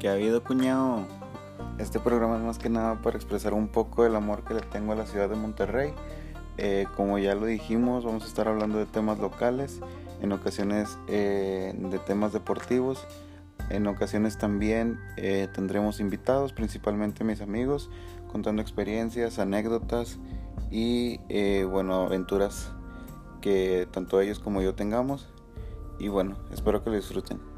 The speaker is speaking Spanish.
Que ha habido, cuñado? Este programa es más que nada para expresar un poco el amor que le tengo a la ciudad de Monterrey. Eh, como ya lo dijimos, vamos a estar hablando de temas locales, en ocasiones eh, de temas deportivos, en ocasiones también eh, tendremos invitados, principalmente mis amigos, contando experiencias, anécdotas y bueno, aventuras que tanto ellos como yo tengamos. Y bueno, espero que lo disfruten.